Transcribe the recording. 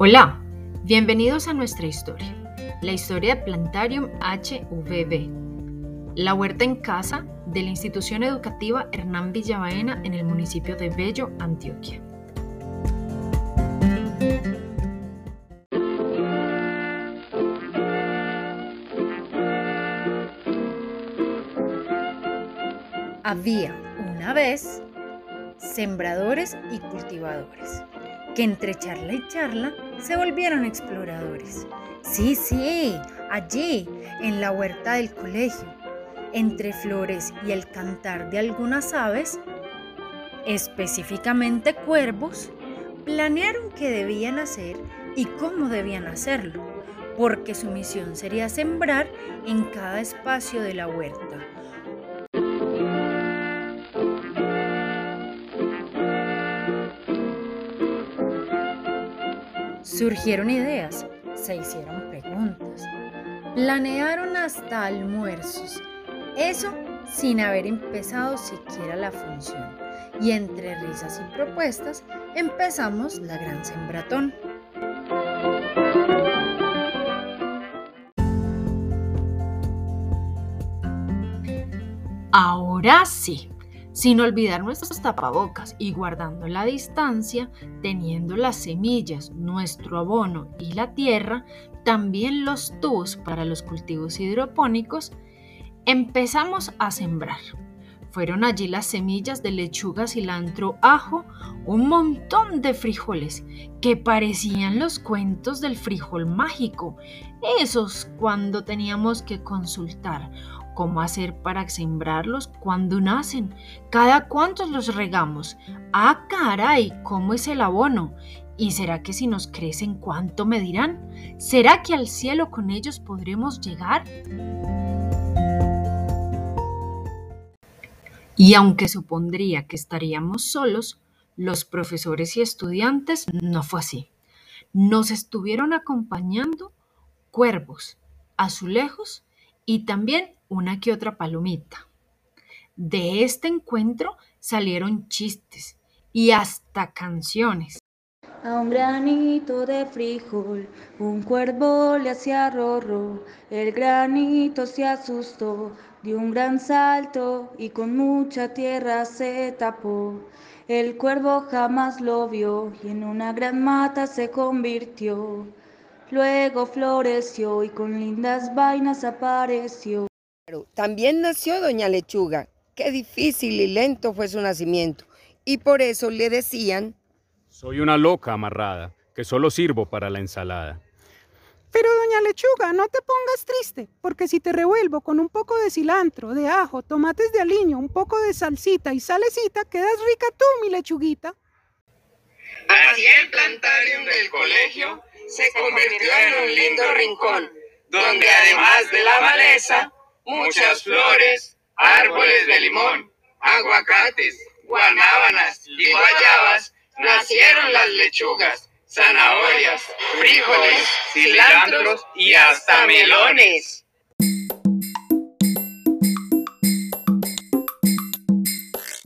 Hola, bienvenidos a nuestra historia, la historia de Plantarium HVB, la huerta en casa de la institución educativa Hernán Villabaena en el municipio de Bello, Antioquia. Había una vez sembradores y cultivadores que entre charla y charla se volvieron exploradores. Sí, sí, allí, en la huerta del colegio, entre flores y el cantar de algunas aves, específicamente cuervos, planearon qué debían hacer y cómo debían hacerlo, porque su misión sería sembrar en cada espacio de la huerta Surgieron ideas, se hicieron preguntas, planearon hasta almuerzos, eso sin haber empezado siquiera la función. Y entre risas y propuestas empezamos la gran sembratón. Ahora sí, sin olvidar nuestros tapabocas y guardando la distancia, teniendo las semillas, nuestro abono y la tierra, también los tubos para los cultivos hidropónicos, empezamos a sembrar. Fueron allí las semillas de lechuga, cilantro, ajo, un montón de frijoles que parecían los cuentos del frijol mágico, esos cuando teníamos que consultar cómo hacer para sembrarlos cuando nacen, cada cuántos los regamos. Ah, caray, ¿cómo es el abono? ¿Y será que si nos crecen cuánto medirán? ¿Será que al cielo con ellos podremos llegar? Y aunque supondría que estaríamos solos, los profesores y estudiantes no fue así. Nos estuvieron acompañando cuervos, azulejos y también una que otra palomita. De este encuentro salieron chistes y hasta canciones. A un granito de frijol, un cuervo le hacía rorro, el granito se asustó, dio un gran salto y con mucha tierra se tapó. El cuervo jamás lo vio y en una gran mata se convirtió. Luego floreció y con lindas vainas apareció. También nació Doña Lechuga. Qué difícil y lento fue su nacimiento. Y por eso le decían... Soy una loca amarrada, que solo sirvo para la ensalada. Pero doña Lechuga, no te pongas triste, porque si te revuelvo con un poco de cilantro, de ajo, tomates de aliño, un poco de salsita y salecita, quedas rica tú, mi lechuguita. Así el plantarium del colegio se convirtió en un lindo rincón, donde además de la maleza, muchas flores, árboles de limón, aguacates, guanábanas y guayabas, nacieron las lechugas, zanahorias, frijoles, cilantros y hasta melones.